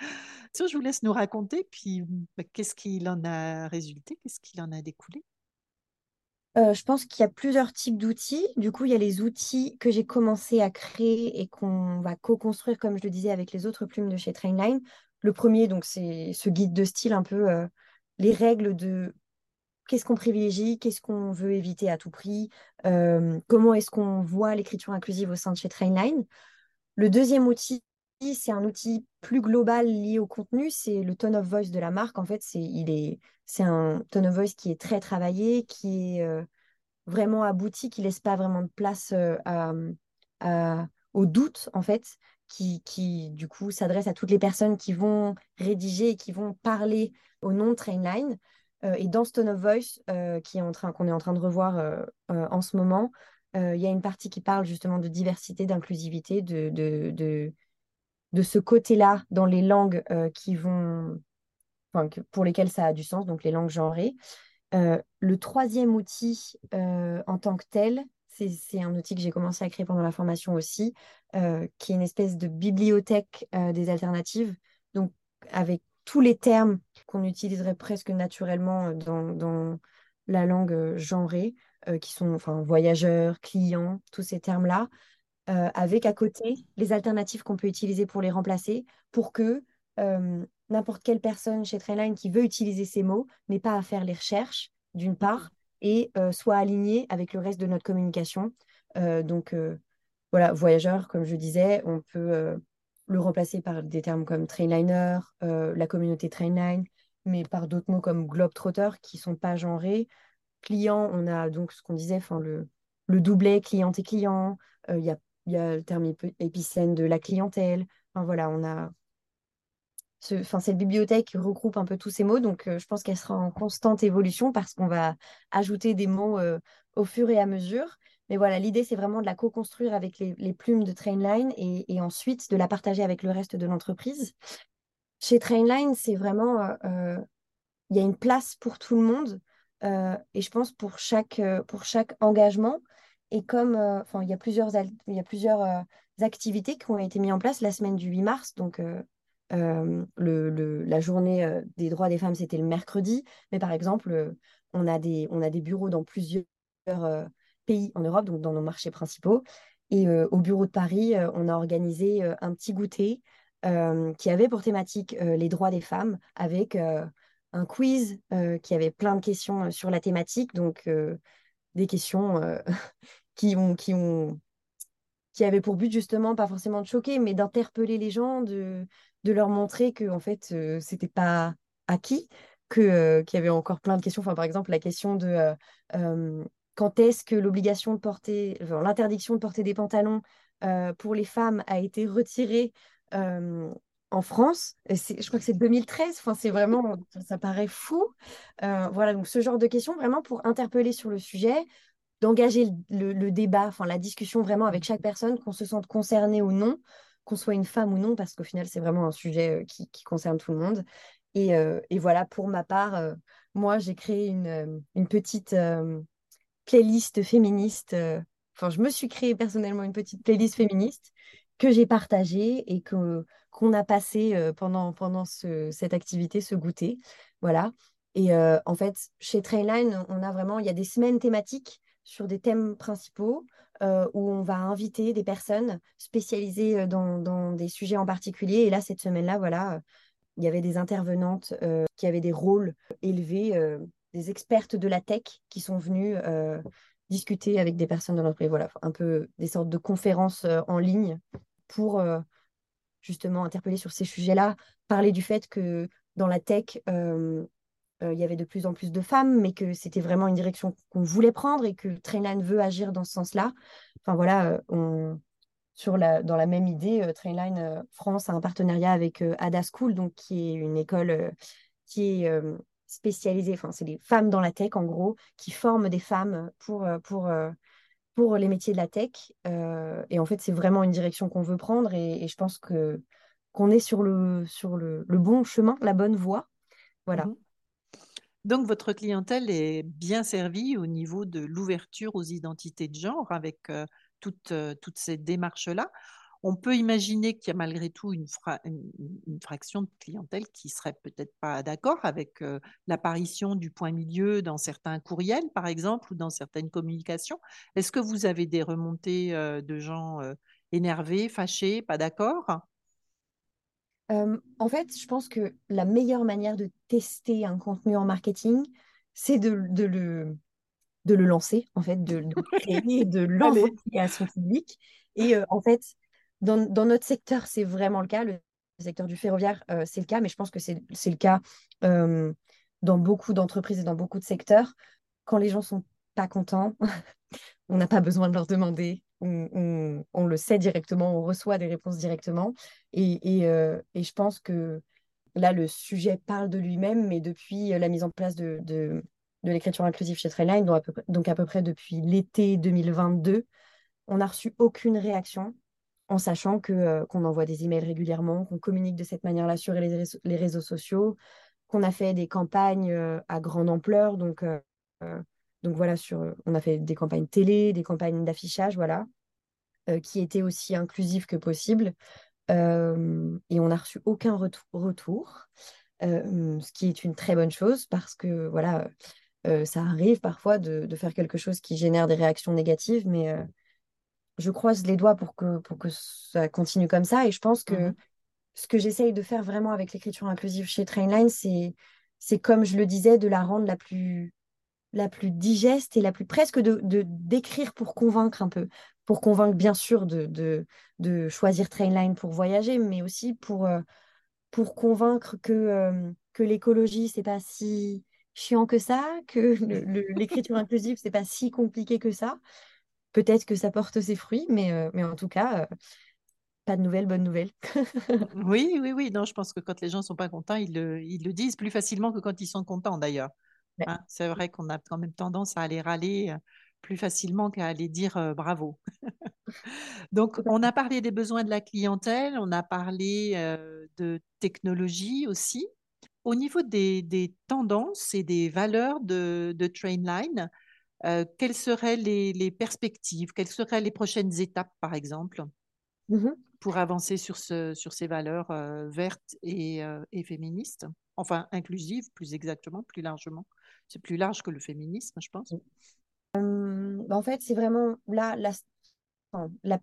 je vous laisse nous raconter, puis bah, qu'est-ce qu'il en a résulté, qu'est-ce qu'il en a découlé? Euh, je pense qu'il y a plusieurs types d'outils. Du coup, il y a les outils que j'ai commencé à créer et qu'on va co-construire, comme je le disais, avec les autres plumes de chez Trainline. Le premier, donc, c'est ce guide de style, un peu euh, les règles de qu'est-ce qu'on privilégie, qu'est-ce qu'on veut éviter à tout prix, euh, comment est-ce qu'on voit l'écriture inclusive au sein de chez Trainline. Le deuxième outil, c'est un outil plus global lié au contenu, c'est le tone of voice de la marque. En fait, c'est il est c'est un tone of voice qui est très travaillé, qui est euh, vraiment abouti, qui laisse pas vraiment de place euh, au doute en fait, qui, qui du coup s'adresse à toutes les personnes qui vont rédiger et qui vont parler au nom de Trainline. Euh, et dans ce tone of voice qui est en train qu'on est en train de revoir en ce moment, il y a une partie qui parle justement de diversité, d'inclusivité, de ce côté-là dans les langues qui vont, pour lesquelles ça a du sens, donc les langues genrées. le troisième outil en tant que tel, c'est un outil que j'ai commencé à créer pendant la formation aussi, qui est une espèce de bibliothèque des alternatives, donc avec tous les termes qu'on utiliserait presque naturellement dans, dans la langue genrée, qui sont enfin, voyageurs, clients, tous ces termes-là, avec à côté les alternatives qu'on peut utiliser pour les remplacer, pour que n'importe quelle personne chez Trainline qui veut utiliser ces mots n'ait pas à faire les recherches, d'une part, et soit alignée avec le reste de notre communication. donc, voilà, voyageur, comme je disais, on peut le remplacer par des termes comme trainliner, la communauté trainline, mais par d'autres mots comme globetrotter qui sont pas genrés. Client, on a donc ce qu'on disait, le, le doublet client et client. Il y, a, y, a, le terme épicène de la clientèle. Enfin, voilà, on a. Enfin, cette bibliothèque regroupe un peu tous ces mots, donc je pense qu'elle sera en constante évolution parce qu'on va ajouter des mots au fur et à mesure. Mais voilà, l'idée, c'est vraiment de la co-construire avec les, plumes de Trainline et, ensuite de la partager avec le reste de l'entreprise. Chez Trainline, c'est vraiment, euh, euh, il y a une place pour tout le monde euh, et je pense pour chaque, pour chaque engagement. Et comme, enfin, il y a plusieurs, il y a plusieurs activités qui ont été mises en place la semaine du 8 mars, donc le, la journée des droits des femmes, c'était le mercredi. Mais par exemple, on, a des, on a des bureaux dans plusieurs pays en Europe, donc dans nos marchés principaux. Et euh, au bureau de Paris, euh, on a organisé euh, un petit goûter qui avait pour thématique les droits des femmes avec un quiz qui avait plein de questions sur la thématique, donc des questions qui ont, qui ont qui avaient pour but justement pas forcément de choquer, mais d'interpeller les gens, de, de leur montrer que en fait c'était pas acquis, que qu'il y avait encore plein de questions. Enfin par exemple la question de quand est-ce que l'obligation de porter, l'interdiction de porter des pantalons euh, pour les femmes a été retirée euh, en France? je crois que c'est 2013. Enfin, c'est vraiment, ça paraît fou. Euh, voilà, donc ce genre de questions vraiment pour interpeller sur le sujet, d'engager le, débat, enfin la discussion vraiment avec chaque personne, qu'on se sente concerné ou non, qu'on soit une femme ou non, parce qu'au final, c'est vraiment un sujet qui, concerne tout le monde. Et, et, voilà, pour ma part, moi, j'ai créé une, petite playlist féministe. Euh, enfin, je me suis créé personnellement une petite playlist féministe que j'ai partagée et que qu'on a passé euh, pendant, pendant cette activité, ce goûter. Voilà. Et euh, en fait, chez Trainline, on a vraiment, il y a des semaines thématiques sur des thèmes principaux où on va inviter des personnes spécialisées dans, dans, des sujets en particulier. Et là, cette semaine-là, voilà, il y avait des intervenantes qui avaient des rôles élevés des expertes de la tech qui sont venues euh, discuter avec des personnes de l'entreprise. Voilà, un peu des sortes de conférences euh, en ligne pour euh, justement interpeller sur ces sujets-là, parler du fait que dans la tech, il y avait de plus en plus de femmes, mais que c'était vraiment une direction qu'on voulait prendre et que Trainline veut agir dans ce sens-là. Enfin voilà, on, sur la, dans la même idée, Trainline France a un partenariat avec Ada School, donc qui est une école qui est spécialisées, enfin, c'est des femmes dans la tech en gros, qui forment des femmes pour, euh, pour, euh, pour les métiers de la tech. Euh, et en fait, c'est vraiment une direction qu'on veut prendre et, je pense que qu'on est sur le, sur le, le, bon chemin, la bonne voie. Voilà. Mmh Donc, votre clientèle est bien servie au niveau de l'ouverture aux identités de genre avec toutes, ces démarches-là on peut imaginer qu'il y a malgré tout une, fraction de clientèle qui serait peut-être pas d'accord avec l'apparition du point milieu dans certains courriels, par exemple, ou dans certaines communications. Est-ce que vous avez des remontées de gens énervés, fâchés, pas d'accord? En fait, je pense que la meilleure manière de tester un contenu en marketing, c'est de, le de le lancer, en fait, de, le créer, de l'envoyer à son public. Et en fait, dans, notre secteur, c'est vraiment le cas. Le secteur du ferroviaire, euh, c'est le cas, mais je pense que c'est le cas dans beaucoup d'entreprises et dans beaucoup de secteurs. Quand les gens sont pas contents, on n'a pas besoin de leur demander. On, le sait directement, on reçoit des réponses directement. Et, euh, je pense que là, le sujet parle de lui-même, mais depuis la mise en place de, l'écriture inclusive chez Trainline, donc à peu près depuis l'été 2022, on n'a reçu aucune réaction en sachant que qu'on envoie des emails régulièrement, qu'on communique de cette manière-là sur les, réseaux sociaux, qu'on a fait des campagnes à grande ampleur. Donc, donc voilà, sur, on a fait des campagnes télé, des campagnes d'affichage, voilà, qui étaient aussi inclusives que possible. et on n'a reçu aucun retour, ce qui est une très bonne chose parce que voilà, ça arrive parfois de, de, faire quelque chose qui génère des réactions négatives, mais je croise les doigts pour que, pour que ça continue comme ça. Et je pense que mmh ce que j'essaye de faire vraiment avec l'écriture inclusive chez Trainline, c'est comme je le disais, de la rendre la plus, la plus digeste et la plus presque de, d'écrire pour convaincre un peu. Pour convaincre, bien sûr, de, de, de choisir Trainline pour voyager, mais aussi pour, euh, pour convaincre que, euh, que l'écologie, c'est pas si chiant que ça, que l'écriture inclusive, c'est pas si compliqué que ça peut-être que ça porte ses fruits, mais, euh, mais en tout cas, euh, pas de nouvelles, bonnes nouvelles. oui, oui, oui. Non, je pense que quand les gens ne sont pas contents, ils le, ils le, disent plus facilement que quand ils sont contents, d'ailleurs. Hein, c'est vrai qu'on a quand même tendance à aller râler euh, plus facilement qu'à aller dire bravo. Donc, on a parlé des besoins de la clientèle, on a parlé de technologie aussi. Au niveau des, des, tendances et des valeurs de, de Trainline, euh, quelles seraient les, perspectives? Quelles seraient les prochaines étapes, par exemple, mmh pour avancer sur, ce, sur ces valeurs euh, vertes euh, et, féministes? Enfin, inclusives, plus exactement, plus largement. C'est plus large que le féminisme, je pense. Bah, en fait, c'est vraiment là, la, la,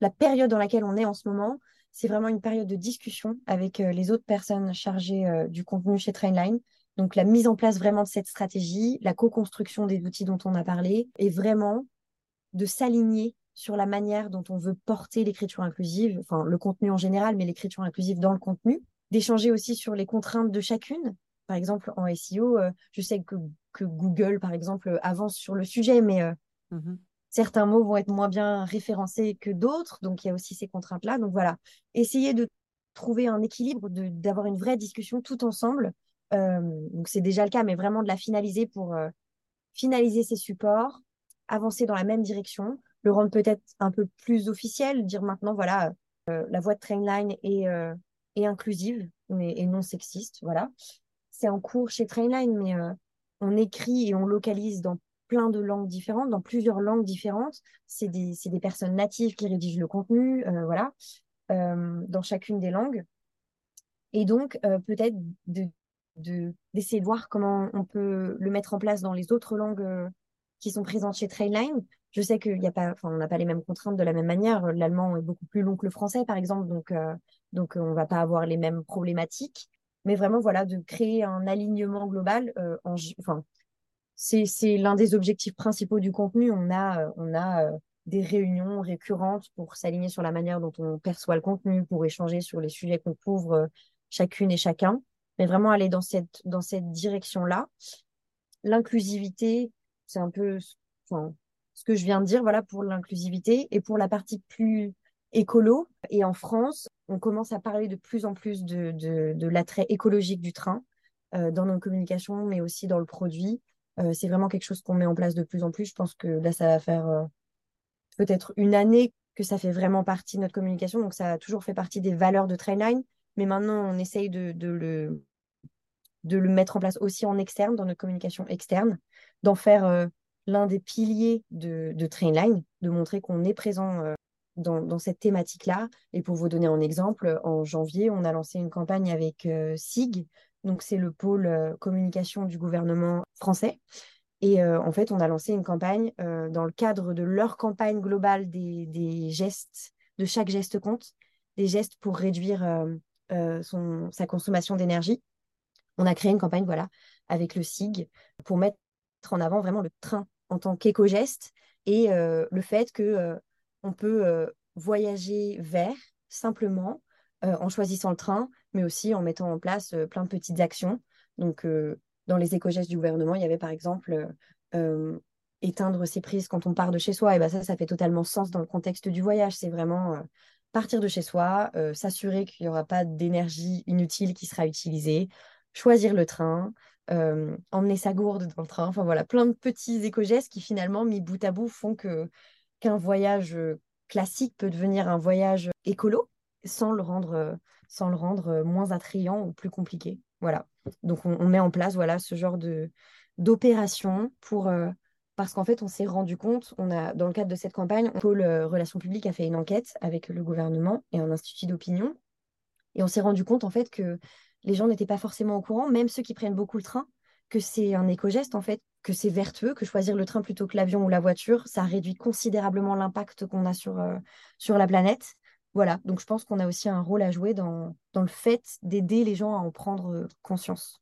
la, période dans laquelle on est en ce moment, c'est vraiment une période de discussion avec les autres personnes chargées du contenu chez Trainline donc la mise en place vraiment de cette stratégie, la co-construction des outils dont on a parlé, et vraiment de s'aligner sur la manière dont on veut porter l'écriture inclusive, enfin le contenu en général, mais l'écriture inclusive dans le contenu, d'échanger aussi sur les contraintes de chacune. Par exemple, en SEO, euh, je sais que, que, Google, par exemple, avance sur le sujet, mais euh, mmh certains mots vont être moins bien référencés que d'autres, donc il y a aussi ces contraintes-là. Donc voilà, essayer de trouver un équilibre, d'avoir une vraie discussion tout ensemble euh, donc c'est déjà le cas, mais vraiment de la finaliser pour euh, finaliser ses supports, avancer dans la même direction, le rendre peut-être un peu plus officiel, dire maintenant, voilà, euh, la voix de Trainline est, est inclusive et non sexiste. Voilà. C'est en cours chez Trainline, mais on écrit et on localise dans plein de langues différentes, dans plusieurs langues différentes. C'est des, des, personnes natives qui rédigent le contenu, voilà, dans chacune des langues. Et donc, peut-être de d'essayer de, voir comment on peut le mettre en place dans les autres langues euh, qui sont présentes chez Trainline. Je sais qu'il n'a pas les mêmes contraintes de la même manière. L'allemand est beaucoup plus long que le français, par exemple, donc euh, donc on va pas avoir les mêmes problématiques. Mais vraiment, voilà, de créer un alignement global. Euh, en, enfin, c'est c'est l'un des objectifs principaux du contenu. On a on a des réunions récurrentes pour s'aligner sur la manière dont on perçoit le contenu, pour échanger sur les sujets qu'on couvre chacune et chacun mais vraiment aller dans cette, dans cette direction-là. L'inclusivité, c'est un peu enfin, ce que je viens de dire voilà, pour l'inclusivité. Et pour la partie plus écolo, et en France, on commence à parler de plus en plus de, l'attrait écologique du train euh, dans nos communications, mais aussi dans le produit. Euh, c'est vraiment quelque chose qu'on met en place de plus en plus. Je pense que là, ça va faire euh, peut-être une année que ça fait vraiment partie de notre communication. Donc, ça a toujours fait partie des valeurs de Trainline. Mais maintenant, on essaye de, le, mettre en place aussi en externe, dans notre communication externe, d'en faire l'un des piliers de, Trainline, de montrer qu'on est présent euh, dans, cette thématique-là. Et pour vous donner un exemple, en janvier, on a lancé une campagne avec euh, SIG, donc c'est le pôle communication du gouvernement français. Et en fait, on a lancé une campagne dans le cadre de leur campagne globale des, des, gestes, de chaque geste compte, des gestes pour réduire euh, son, sa consommation d'énergie. On a créé une campagne voilà, avec le SIG pour mettre en avant vraiment le train en tant qu'éco-geste et euh, le fait que euh, on peut voyager vers simplement en choisissant le train, mais aussi en mettant en place plein de petites actions. Donc, dans les éco-gestes du gouvernement, il y avait par exemple éteindre ses prises quand on part de chez soi. Et ben ça, ça fait totalement sens dans le contexte du voyage. C'est vraiment partir de chez soi, euh, s'assurer qu'il n'y aura pas d'énergie inutile qui sera utilisée, choisir le train, euh, emmener sa gourde dans le train, enfin voilà, plein de petits éco-gestes qui finalement, mis bout à bout, font que qu'un voyage euh, classique peut devenir un voyage écolo sans le rendre, sans le rendre moins attrayant ou plus compliqué. Voilà. Donc on, met en place voilà ce genre de d'opération pour parce qu'en fait, on s'est rendu compte, on a, dans le cadre de cette campagne, Pôle Relations publiques a fait une enquête avec le gouvernement et un institut d'opinion. Et on s'est rendu compte, en fait, que les gens n'étaient pas forcément au courant, même ceux qui prennent beaucoup le train, que c'est un éco-geste, en fait, que c'est vertueux, que choisir le train plutôt que l'avion ou la voiture, ça réduit considérablement l'impact qu'on a sur, euh, sur la planète. Voilà, donc je pense qu'on a aussi un rôle à jouer dans, dans le fait d'aider les gens à en prendre euh, conscience.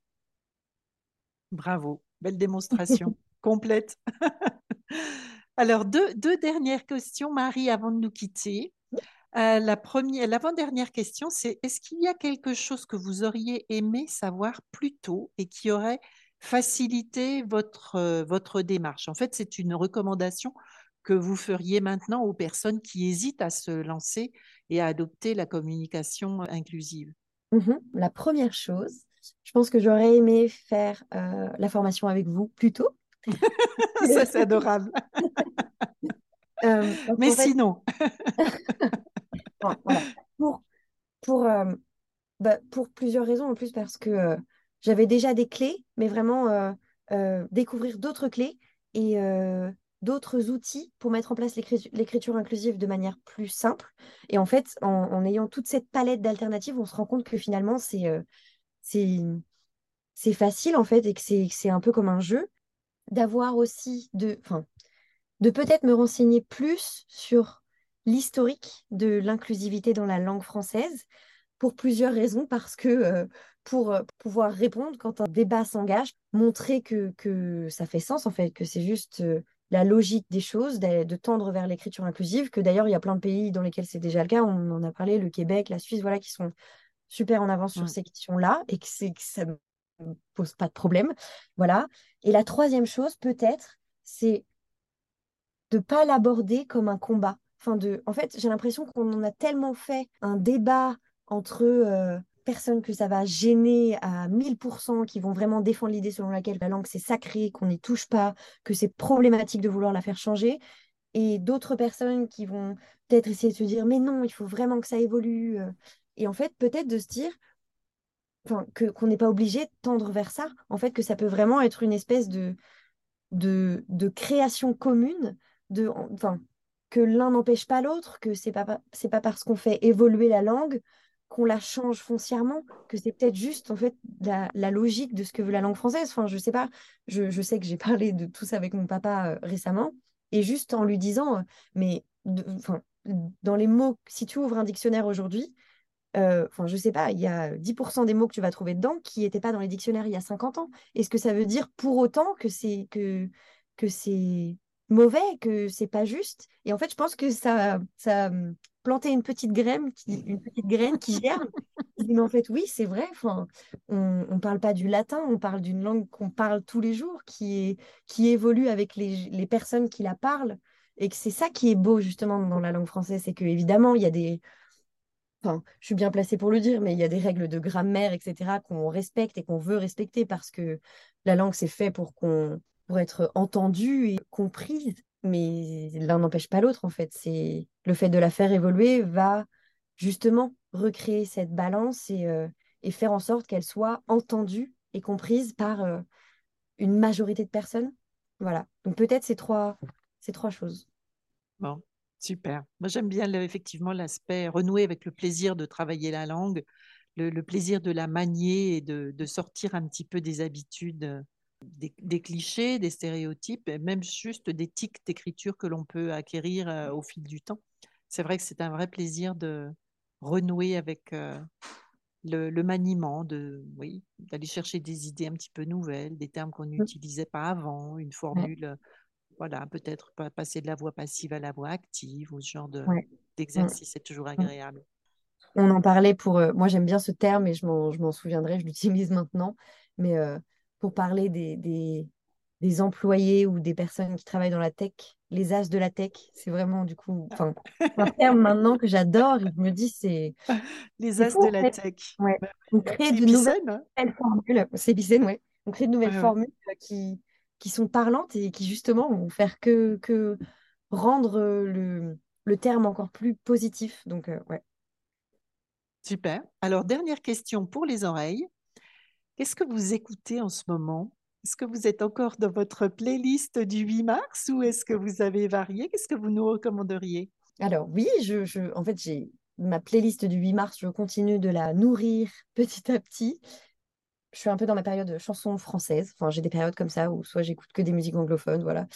Bravo, belle démonstration complète. Alors, deux, deux, dernières questions, Marie, avant de nous quitter. Euh, la première, l'avant-dernière question, c'est est-ce qu'il y a quelque chose que vous auriez aimé savoir plus tôt et qui aurait faciliter votre, euh, votre démarche. En fait, c'est une recommandation que vous feriez maintenant aux personnes qui hésitent à se lancer et à adopter la communication inclusive mmh La première chose, je pense que j'aurais aimé faire euh, la formation avec vous plus tôt. Ça, c'est adorable. Euh, Mais sinon. pour, pour, bah, pour plusieurs raisons, en plus parce que j'avais déjà des clés, mais vraiment euh, euh, découvrir d'autres clés et euh, d'autres outils pour mettre en place l'écriture inclusive de manière plus simple. Et en fait, en, ayant toute cette palette d'alternatives, on se rend compte que finalement, c'est facile en fait et que c'est un peu comme un jeu d'avoir aussi de, de peut-être me renseigner plus sur l'historique de l'inclusivité dans la langue française pour plusieurs raisons, parce que pour pouvoir répondre quand un débat s'engage, montrer que, que ça fait sens, en fait, que c'est juste la logique des choses, de, tendre vers l'écriture inclusive, que d'ailleurs, il y a plein de pays dans lesquels c'est déjà le cas, on en a parlé, le Québec, la Suisse, voilà, qui sont super en avance sur ces questions-là, et que, que ça ne pose pas de problème. Voilà. Et la troisième chose, peut-être, c'est de ne pas l'aborder comme un combat. Enfin de, en fait, j'ai l'impression qu'on en a tellement fait un débat entre personnes que ça va gêner à 1000%, qui vont vraiment défendre l'idée selon laquelle la langue c'est sacré, qu'on n'y touche pas, que c'est problématique de vouloir la faire changer, et d'autres personnes qui vont peut-être essayer de se dire mais non, il faut vraiment que ça évolue. Euh. Et en fait, peut-être de se dire que qu'on n'est pas obligé de tendre vers ça, en fait, que ça peut vraiment être une espèce de, de, de création commune, de, enfin, que l'un n'empêche pas l'autre, que c'est pas, c'est pas parce qu'on fait évoluer la langue qu'on la change foncièrement, que c'est peut-être juste en fait la, logique de ce que veut la langue française. Enfin, je sais pas, je, sais que j'ai parlé de tout ça avec mon papa euh, récemment, et juste en lui disant, euh, mais dans les mots, si tu ouvres un dictionnaire aujourd'hui, euh, enfin, je sais pas, il y a 10% des mots que tu vas trouver dedans qui n'étaient pas dans les dictionnaires il y a 50 ans. Est-ce que ça veut dire pour autant que c'est que, que c'est mauvais, que c'est pas juste Et en fait, je pense que ça, ça planter une petite graine qui, une petite graine qui germe. Mais en fait, oui, c'est vrai. Enfin, on ne parle pas du latin, on parle d'une langue qu'on parle tous les jours, qui, est, qui évolue avec les, les personnes qui la parlent. Et que c'est ça qui est beau, justement, dans la langue française. C'est qu'évidemment, il y a des. Enfin, je suis bien placée pour le dire, mais il y a des règles de grammaire, etc., qu'on respecte et qu'on veut respecter parce que la langue, c'est fait pour qu'on pour être entendu et comprise mais l'un n'empêche pas l'autre en fait. C'est le fait de la faire évoluer va justement recréer cette balance et, euh, faire en sorte qu'elle soit entendue et comprise par euh, une majorité de personnes. Voilà. Donc peut-être ces trois, ces trois choses. Bon, super. Moi j'aime bien effectivement l'aspect renouer avec le plaisir de travailler la langue, le, plaisir de la manier et de, de, sortir un petit peu des habitudes des, clichés, des stéréotypes, et même juste des tics d'écriture que l'on peut acquérir euh, au fil du temps. C'est vrai que c'est un vrai plaisir de renouer avec euh, le, maniement, de oui, d'aller chercher des idées un petit peu nouvelles, des termes qu'on n'utilisait pas avant, une formule, euh, voilà, peut-être passer de la voix passive à la voix active ou ce genre de, d'exercice, c'est toujours agréable. On en parlait pour. moi, j'aime bien ce terme et je m'en, souviendrai, je l'utilise maintenant. Mais pour parler des, des, employés ou des personnes qui travaillent dans la tech, les as de la tech. C'est vraiment du coup enfin, un terme maintenant que j'adore. Je me dis, c'est. Les as de la tech. Ouais. On crée de nouvelles hein. formules. C'est ouais. On crée de nouvelles formules qui, qui sont parlantes et qui justement vont faire que, que rendre le, le terme encore plus positif. Donc, ouais. Super. Alors, dernière question pour les oreilles. Qu'est-ce que vous écoutez en ce moment? Est-ce que vous êtes encore dans votre playlist du 8 mars ou est-ce que vous avez varié? Qu'est-ce que vous nous recommanderiez? Alors oui, je, en fait, j'ai ma playlist du 8 mars, je continue de la nourrir petit à petit. Je suis un peu dans ma période de chansons françaises. Enfin, j'ai des périodes comme ça où soit j'écoute que des musiques anglophones, voilà.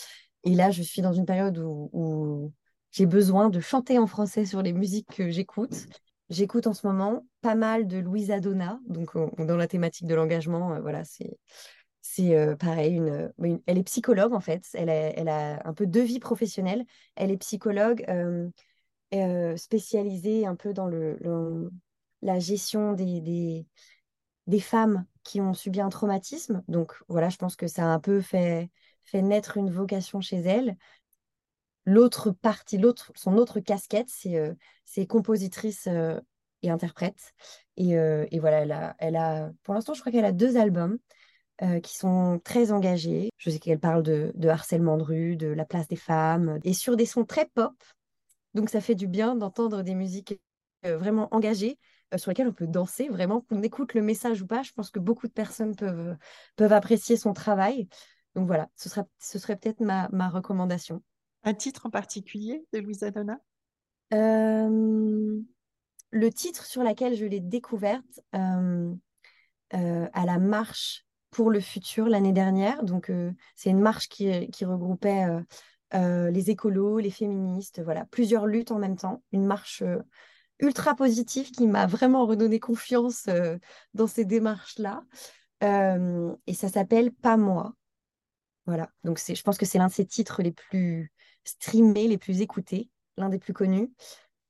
Et là, je suis dans une période où j'ai besoin de chanter en français sur les musiques que j'écoute. J'écoute en ce moment pas mal de Louisa Donna, donc dans la thématique de l'engagement, euh, voilà, c'est euh, pareil, une, elle est psychologue en fait, elle a, un peu deux vies professionnelles. Elle est psychologue euh, spécialisée un peu dans la gestion des, femmes qui ont subi un traumatisme. Donc voilà, je pense que ça a un peu fait, fait naître une vocation chez elle l'autre partie, son autre casquette, c'est euh, compositrice euh, et interprète. Et, euh, voilà, elle a, pour l'instant, je crois qu'elle a deux albums qui sont très engagés. Je sais qu'elle parle de, de, harcèlement de rue, de la place des femmes, et sur des sons très pop. Donc ça fait du bien d'entendre des musiques vraiment engagées, sur lesquelles on peut danser, vraiment, qu'on écoute le message ou pas. Je pense que beaucoup de personnes peuvent, apprécier son travail. Donc voilà, ce, sera, ce serait peut-être ma recommandation. Un titre en particulier de Louisa Donna euh, Le titre sur lequel je l'ai découverte euh, euh, à la marche pour le futur l'année dernière. Donc, c'est une marche qui, qui regroupait les écolos, les féministes, voilà, plusieurs luttes en même temps. Une marche ultra positive qui m'a vraiment redonné confiance dans ces démarches-là. et ça s'appelle Pas moi. Voilà, donc je pense que c'est l'un de ces titres les plus streamés, les plus écoutés, l'un des plus connus.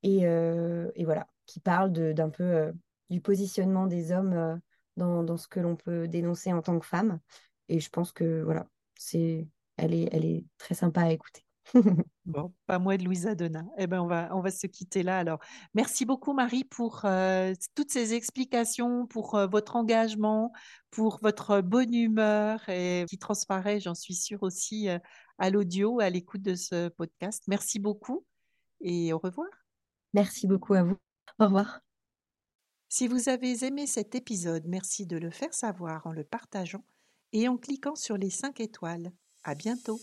Et, euh, voilà, qui parle d'un peu euh, du positionnement des hommes euh, dans, dans, ce que l'on peut dénoncer en tant que femme. Et je pense que voilà, c'est, elle, est, elle est très sympa à écouter. Bon, pas moi de Louisa Donna. Eh ben, on va, on va se quitter là alors. Merci beaucoup Marie pour toutes ces explications, pour votre engagement, pour votre bonne humeur et qui transparaît, j'en suis sûre aussi à l'audio, à l'écoute de ce podcast. Merci beaucoup et au revoir. Merci beaucoup à vous. Au revoir. Si vous avez aimé cet épisode, merci de le faire savoir en le partageant et en cliquant sur les 5 étoiles. À bientôt.